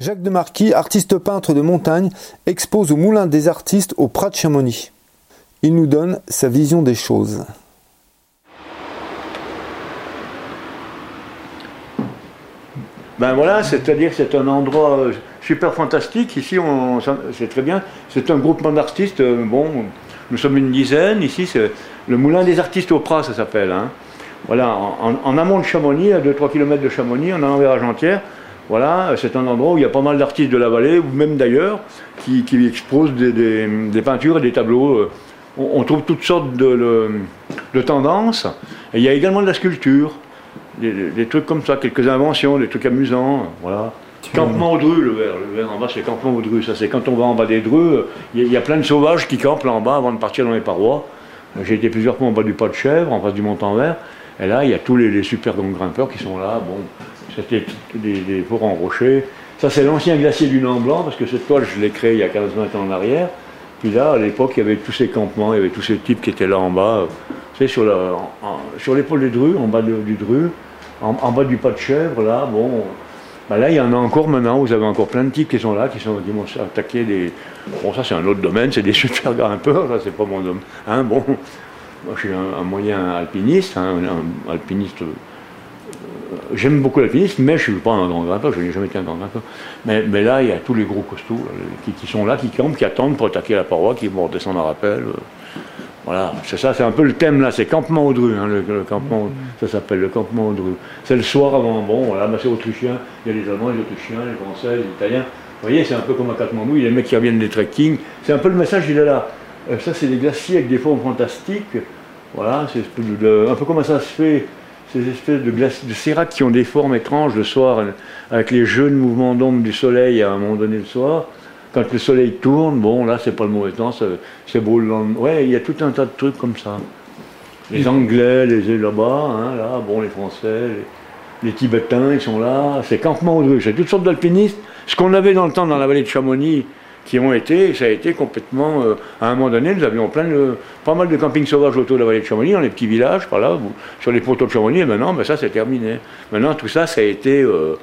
Jacques de Marquis, artiste peintre de montagne, expose au Moulin des Artistes au Prat de Chamonix. Il nous donne sa vision des choses. Ben voilà, c'est-à-dire c'est un endroit euh, super fantastique. Ici, c'est très bien. C'est un groupement d'artistes. euh, Bon, nous sommes une dizaine. Ici, c'est le Moulin des Artistes au Prat, ça s'appelle. hein. Voilà, en, amont de Chamonix, à 2-3 km de Chamonix, en allant vers Argentière. Voilà, c'est un endroit où il y a pas mal d'artistes de la vallée, ou même d'ailleurs, qui, qui exposent des, des- des peintures et des tableaux. euh, On, on trouve toutes sortes de, de- de tendances. Et il y a également de la sculpture, des, trucs comme ça, quelques inventions, des trucs amusants. Voilà. Campement aux Drus, le vert. Le vert en bas, c'est campement aux Drus. Ça, c'est quand on va en bas des Drus, il y, a- il y a plein de sauvages qui campent là en bas avant de partir dans les parois. J'ai été plusieurs fois en bas du pas de chèvre, en face du Mont-en-Vert. Et là, il y a tous les, les super grands grimpeurs qui sont là. Bon, c'était des, des forts en rocher. Ça, c'est l'ancien glacier du Nant Blanc, parce que cette toile, je l'ai créée il y a 15-20 ans en arrière. Puis là, à l'époque, il y avait tous ces campements, il y avait tous ces types qui étaient là en bas. sur, l'épaule des Drus, en bas du Dru, en, bas du pas de chèvre, là, bon. bah là, il y en a encore maintenant, vous avez encore plein de types qui sont là, qui, sont, attaquer des. Bon, ça, c'est un autre domaine, c'est des super grimpeurs, ça, c'est pas mon domaine. Hein, bon, moi, je suis un, moyen alpiniste, hein, un alpiniste. Euh, J'aime beaucoup l'alpinisme, mais je ne suis pas un grand grimpeur, je n'ai jamais été un grand grimpeur. Mais, là, il y a tous les gros costauds là, qui, sont là, qui campent, qui attendent pour attaquer la paroi, qui vont redescendre à rappel. euh. Voilà, c'est ça, c'est un peu le thème là, c'est campement au Dru, hein, le, campement, ça s'appelle le campement au Dru. C'est le soir avant, bon, voilà, bah, c'est autrichien, il y a les Allemands, les Autrichiens, les Français, les Italiens. Vous voyez, c'est un peu comme à Katmandou, il y a les mecs qui reviennent des trekking, c'est un peu le message, il est là. Euh, ça, c'est des glaciers avec des formes fantastiques, voilà, c'est un peu comment ça se fait, ces espèces de, glaces, de qui ont des formes étranges le soir, avec les jeunes mouvements d'ombre du soleil à un moment donné le soir. Quand le soleil tourne, bon, là, c'est pas le mauvais temps, c'est beau le. Ouais, il y a tout un tas de trucs comme ça. Les Anglais, les là-bas, hein, là, bon, les Français, les, Tibétains, ils sont là. C'est campement aux c'est toutes sortes d'alpinistes. Ce qu'on avait dans le temps dans la vallée de Chamonix, qui ont été, ça a été complètement. euh, à un moment donné, nous avions plein de, pas mal de campings sauvages autour de la vallée de Chamonix, dans les petits villages, par là, sur les poteaux de Chamonix, et maintenant, ben, ça, c'est terminé. Maintenant, tout ça, ça a été. euh,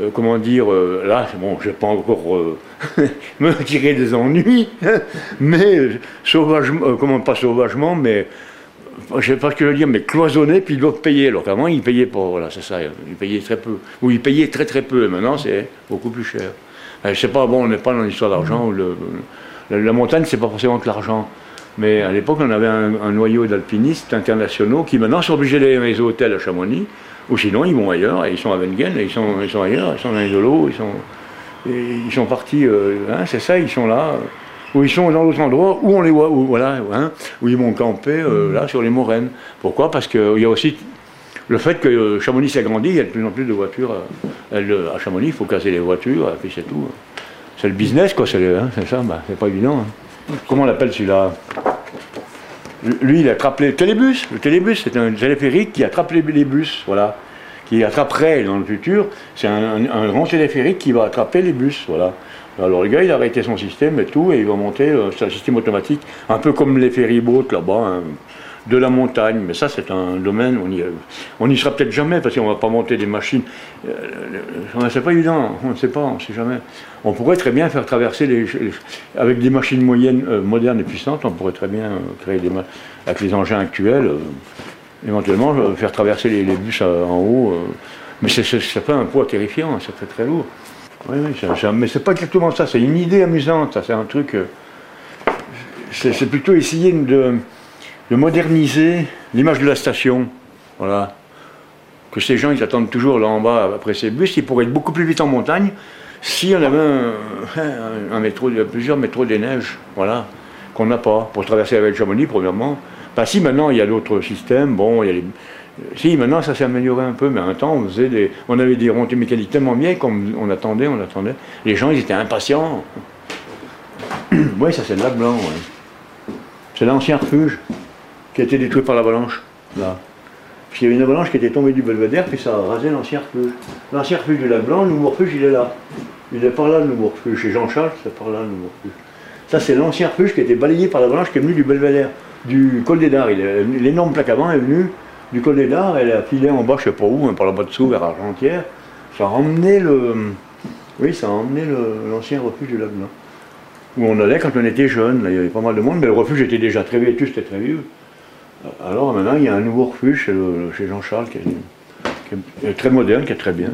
euh, comment dire, là, bon, je vais pas encore me tirer des ennuis, mais sauvagement, comment pas sauvagement, mais je sais pas ce que je veux dire, mais cloisonné, puis ils doivent payer. Alors qu'avant, ils payaient pas, voilà, c'est ça, ils payaient très peu. Ou ils payaient très très peu, et maintenant, c'est beaucoup plus cher. Euh, je sais pas, bon, on n'est pas dans l'histoire d'argent, le, la, la montagne, c'est pas forcément que l'argent. Mais à l'époque, on avait un, un noyau d'alpinistes internationaux qui maintenant sont obligés d'aller dans les hôtels à Chamonix, ou sinon ils vont ailleurs, et ils sont à Wengen, et ils sont, ils sont ailleurs, ils sont dans les holos, ils sont, et ils sont partis, euh, hein, c'est ça, ils sont là, ou ils sont dans d'autres endroits où on les voit, où, voilà, hein, où ils vont camper euh, là sur les moraines. Pourquoi? Parce qu'il y a aussi le fait que euh, Chamonix s'agrandit, il y a de plus en plus de voitures. euh, elle, euh, à Chamonix, il faut casser les voitures, et puis c'est tout. C'est le business, quoi, c'est le- hein, c'est ça, bah, c'est pas évident. hein. Comment on l'appelle celui-là? Lui, il attrape les télébus. Le télébus, c'est un téléphérique qui attrape les, les bus, voilà. Qui attraperait dans le futur. C'est un, un- un grand téléphérique qui va attraper les bus, voilà. Alors le gars, il a arrêté son système et tout, et il va monter euh, sur un système automatique, un peu comme les ferryboats là-bas, hein, de la montagne. Mais ça, c'est un domaine, on y, on y sera peut-être jamais, parce qu'on va pas monter des machines. Euh, euh, c'est pas évident, on ne sait pas, on ne sait jamais. On pourrait très bien faire traverser les, avec des machines moyennes, euh, modernes et puissantes, on pourrait très bien créer des avec les engins actuels, éventuellement faire traverser les, bus en haut. mais c'est- ça fait un poids terrifiant, ça fait très lourd. Oui, oui, ça- mais c'est pas exactement ça, c'est une idée amusante, c'est un truc. c'est plutôt essayer de, de moderniser l'image de la station. Voilà. Que ces gens, ils attendent toujours là en bas après ces bus, ils pourraient être beaucoup plus vite en montagne si on avait un, métro, plusieurs métros des neiges, voilà, qu'on n'a pas, pour traverser la vallée de Chamonix, premièrement. Pas si maintenant il y a d'autres systèmes, bon, il y a les. Si maintenant ça s'est amélioré un peu, mais un temps on faisait des. On avait des remontées mécaniques tellement bien qu'on on attendait, on attendait. Les gens ils étaient impatients. oui, ça c'est le lac blanc, ouais. C'est l'ancien refuge qui a été détruit par l'avalanche, là. Parce qu'il y avait une avalanche qui était tombée du belvédère, puis ça a rasé l'ancien refuge. L'ancien refuge du lac blanc, le nouveau refuge, il est là. Il est par là, le nouveau refuge. Chez Jean-Charles, c'est par là, le nouveau refuge. Ça, c'est l'ancien refuge qui a été balayé par l'avalanche qui est venu du belvédère, du col des Dards. L'énorme plaque avant est venue du col des Dards, elle a filé en bas, je sais pas où, hein, par là-bas dessous, vers Argentière. Ça a emmené le, Oui, ça a emmené l'ancien refuge du Lac Blanc. Où on allait quand on était jeune, il y avait pas mal de monde, mais le refuge était déjà très vêtu, c'était très vieux. Alors maintenant, il y a un nouveau refuge chez, Jean-Charles qui, est très moderne, qui est très bien.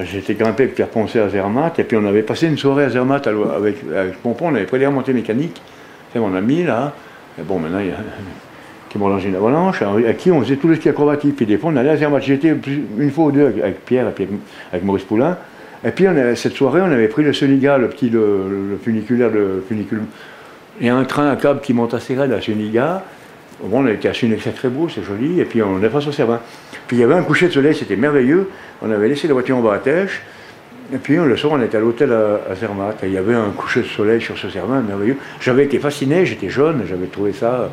J'étais grimpé avec Pierre Poncé à Zermatt, et puis on avait passé une soirée à Zermatt avec, Pompon, on avait pris des remontées mécaniques. C'est mon ami là. Et bon, maintenant, il y a qui m'ont une avalanche, à qui on faisait tout le ski acrobatique. Puis des fois, on allait à Zermatt. J'étais une fois ou deux avec, Pierre avec, Maurice Poulain. Et puis, cette soirée, on avait pris le Seniga, le petit le, funiculaire, le funiculaire. Il y a un train à câble qui monte assez raide à Seniga. Bon, on à Sunex, c'est très beau, c'est joli. Et puis, on est face au Cervin. Puis, il y avait un coucher de soleil, c'était merveilleux. On avait laissé la voiture en bas à Tèche. Et puis le soir, on était à l'hôtel à, Zermatt. Et il y avait un coucher de soleil sur ce Cervin merveilleux. J'avais été fasciné, j'étais jeune, j'avais trouvé ça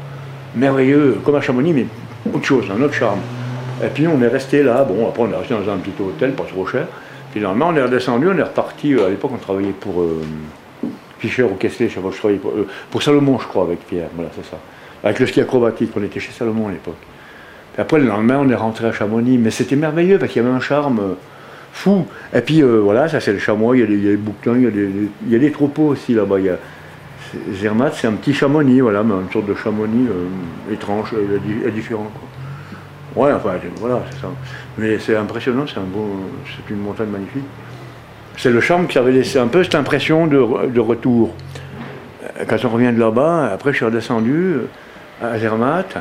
merveilleux, comme à Chamonix, mais autre chose, un autre charme. Et puis on est resté là, bon, après on est resté dans un petit hôtel, pas trop cher. Puis on est redescendu, on est reparti, euh, à l'époque on travaillait pour euh, Fischer ou Kessler, je sais pas, je travaillais pour, euh, pour, Salomon, je crois, avec Pierre, voilà, c'est ça. Avec le ski acrobatique, on était chez Salomon à l'époque. Après, le lendemain, on est rentré à Chamonix, mais c'était merveilleux parce qu'il y avait un charme fou. Et puis voilà, ça c'est le chamois, il y a des, bouquetins, il y a des, troupeaux aussi là-bas. Zermatt, c'est un petit chamonix, voilà, mais une sorte de chamonix euh, étrange et, euh, différent. Ouais, enfin, voilà, c'est ça. Mais c'est impressionnant, c'est une montagne magnifique. C'est le charme qui avait laissé un peu cette impression de, retour. Euh, quand on revient de là-bas, après je suis redescendu à Zermatt,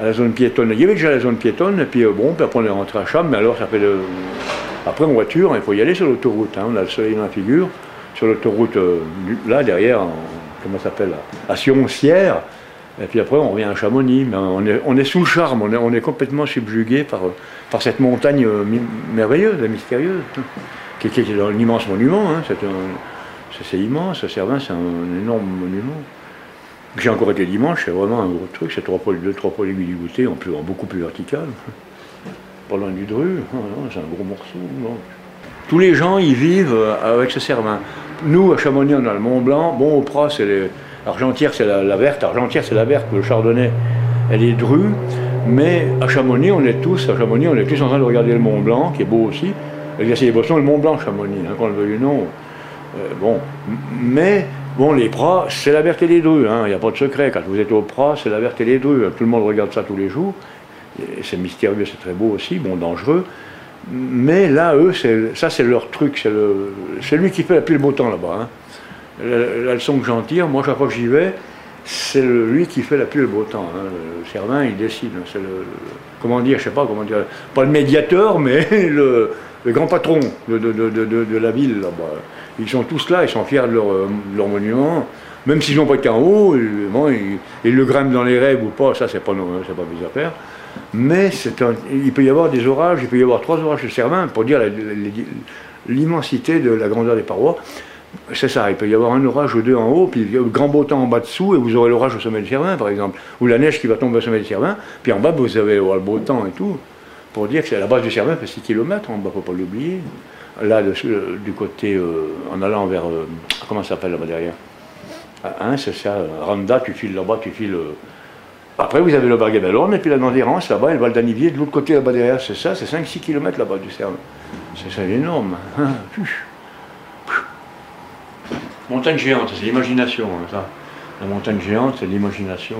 à la zone piétonne. Il y avait déjà la zone piétonne, puis bon, puis après on est rentré à Cham, mais alors ça fait le... Après en voiture, il faut y aller sur l'autoroute, hein, on a le soleil dans la figure. Sur l'autoroute, là derrière, comment ça s'appelle, à Sioncière. Et puis après, on revient à Chamonix. Mais on, est, sous charme, on est, complètement subjugué par, par cette montagne euh, merveilleuse et mystérieuse, qui, qui est un immense monument. Hein. C'est immense, Cervin, c'est un énorme monument. J'ai encore été dimanche, c'est vraiment un gros truc, c'est trois pôles, deux, trois pôles du goûter, en, plus, en beaucoup plus vertical. Pas loin du Dru, hein, c'est un gros morceau. Tous les gens y vivent euh, avec ce Cervin. Nous, à Chamonix, on a le Mont Blanc. Bon, au Pras, c'est les... Argentière, c'est la, verte. Argentière, c'est la verte. Le Chardonnay, elle est drue. Mais à Chamonix, on est tous, à Chamonix, on est tous en train de regarder le Mont Blanc, qui est beau aussi. L'exercice des et le Mont Blanc, Chamonix, hein, qu'on le veuille ou non. Euh, bon, mais bon, les Pras, c'est la verte et les. Hein. Il n'y a pas de secret. Quand vous êtes au Pras, c'est la verte les drues. Tout le monde regarde ça tous les jours. C'est mystérieux, c'est très beau aussi, bon, dangereux. Mais là, eux, ça c'est leur truc, c'est lui qui fait la pluie le beau temps là-bas. Hein. La, leçon que j'en tire, moi chaque fois que j'y vais, c'est lui qui fait la pluie le beau temps. Hein. Le Cervin, il décide. Hein. C'est le, comment dire, je sais pas comment dire, pas le médiateur, mais le, grand patron de, la ville là-bas. Ils sont tous là, ils sont fiers de leur, monument. Même s'ils n'ont pas qu'en haut, ils, le grimpent dans les rêves ou pas, ça c'est pas, c'est pas mes affaires. Mais il peut y avoir des orages, il peut y avoir trois orages de Cervin pour dire l'immensité de la grandeur des parois. C'est ça, il peut y avoir un orage ou deux en haut, puis le grand beau temps en bas dessous, et vous aurez l'orage au sommet du Cervin, par exemple, ou la neige qui va tomber au sommet du Cervin, puis en bas, vous avez le beau temps et tout, pour dire que c'est la base du Cervin, fait 6 km en bas, faut pas l'oublier. Là, du côté, euh, en allant vers, euh, comment ça s'appelle là-bas derrière? Hein, c'est ça, Randa, tu files là-bas, tu files euh, après, vous avez le Barguet-Bellorne, et puis la Nandérance, là-bas, et le Val d'Anivier, de l'autre côté, là-bas derrière, c'est ça, c'est 5-6 km là-bas du Cerne. C'est énorme. Hein. Montagne géante, c'est l'imagination, hein, ça. La montagne géante, c'est l'imagination.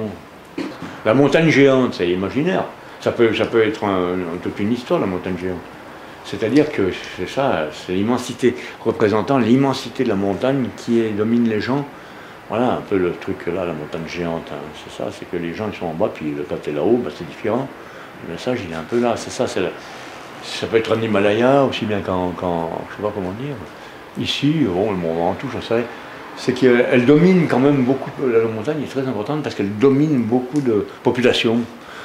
La montagne géante, c'est imaginaire. Ça peut, ça peut être toute une histoire, la montagne géante. C'est-à-dire que c'est ça, c'est l'immensité, représentant l'immensité de la montagne qui domine les gens voilà un peu le truc là, la montagne géante. Hein. C'est ça, c'est que les gens sont en bas, puis le est là-haut, bah, c'est différent. Le message il est un peu là. C'est ça, ça peut être un Himalaya aussi bien qu'en, je je sais pas comment dire. Ici, bon, le Mont Ventoux, je sais, c'est qu'elle domine quand même beaucoup. La montagne est très importante parce qu'elle domine beaucoup de populations.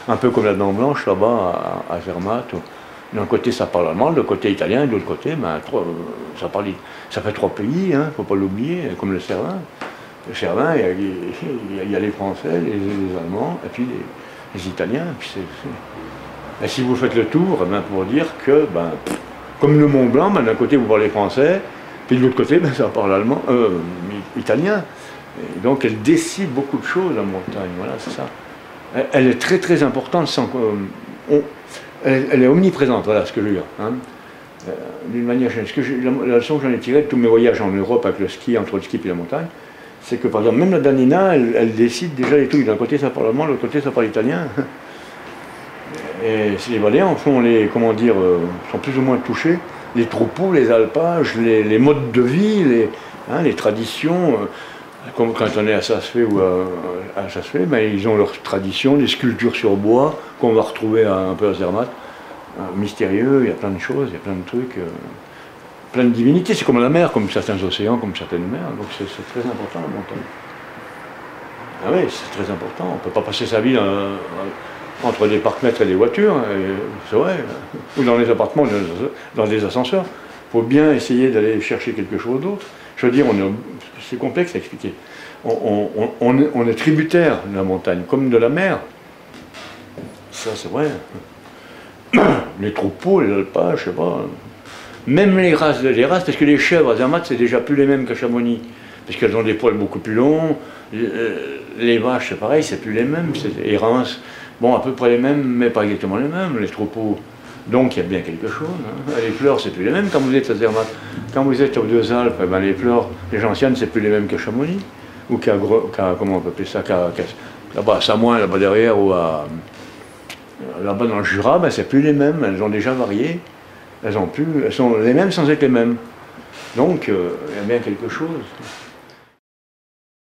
Un peu comme la Dent Blanche là-bas à, Zermatt. D'un côté, ça parle allemand, de côté italien, et de l'autre côté, ben, ça, parle, ça fait trois pays, il hein, ne faut pas l'oublier, comme le Cervin. Cervin, il y, a, les Français, les, Allemands, et puis les, Italiens. Et si vous faites le tour, ben, pour dire que, ben, comme le Mont Blanc, ben, d'un côté vous parlez français, puis de l'autre côté, ben, ça parle allemand, euh, italien. donc elle décide beaucoup de choses, la montagne, voilà, c'est ça. Elle, est très très importante, sans, euh, elle, est omniprésente, voilà ce que je veux dire. Hein. euh, d'une manière la, leçon que j'en ai tirée de tous mes voyages en Europe avec le ski, entre le ski et la montagne, c'est que par exemple, même la Danina, elle, décide déjà les trucs. D'un côté, ça parle allemand, de l'autre côté, ça parle italien. Et les Baléens, font les, comment dire, euh, sont plus ou moins touchés. Les troupeaux, les alpages, les, modes de vie, les, hein, les traditions. Euh, quand on est à Sassfé ou à, à ben, ils ont leurs traditions, des sculptures sur bois qu'on va retrouver un peu à Zermatt. Euh, mystérieux, il y a plein de choses, il y a plein de trucs, euh, plein de divinités. C'est comme la mer, comme certains océans, comme certaines mers. Donc c'est très important la montagne. Ah oui, c'est très important. On ne peut pas passer sa vie euh, entre des parcs-mètres et des voitures, hein, c'est vrai, ou dans les appartements, dans des ascenseurs. Il faut bien essayer d'aller chercher quelque chose d'autre. Je veux dire, c'est complexe à expliquer. on, est tributaire de la montagne, comme de la mer. Ça, c'est vrai les troupeaux, les alpages, je sais pas. Même les races, les races, parce que les chèvres à Zermatt, c'est déjà plus les mêmes qu'à Chamonix, parce qu'elles ont des poils beaucoup plus longs. Les vaches, c'est pareil, c'est plus les mêmes. Les bon, à peu près les mêmes, mais pas exactement les mêmes. Les troupeaux, donc il y a bien quelque chose. Hein. Les fleurs, c'est plus les mêmes quand vous êtes à Zermatt. Quand vous êtes aux deux Alpes, eh ben, les fleurs, les anciennes, c'est plus les mêmes qu'à Chamonix. Ou qu'à, comment on peut ça, là-bas à Samoin, là-bas derrière, ou à, Là-bas dans le Jura, ben, c'est plus les mêmes, elles ont déjà varié. Elles, ont plus, elles sont les mêmes sans être les mêmes. Donc, euh, il y a bien quelque chose.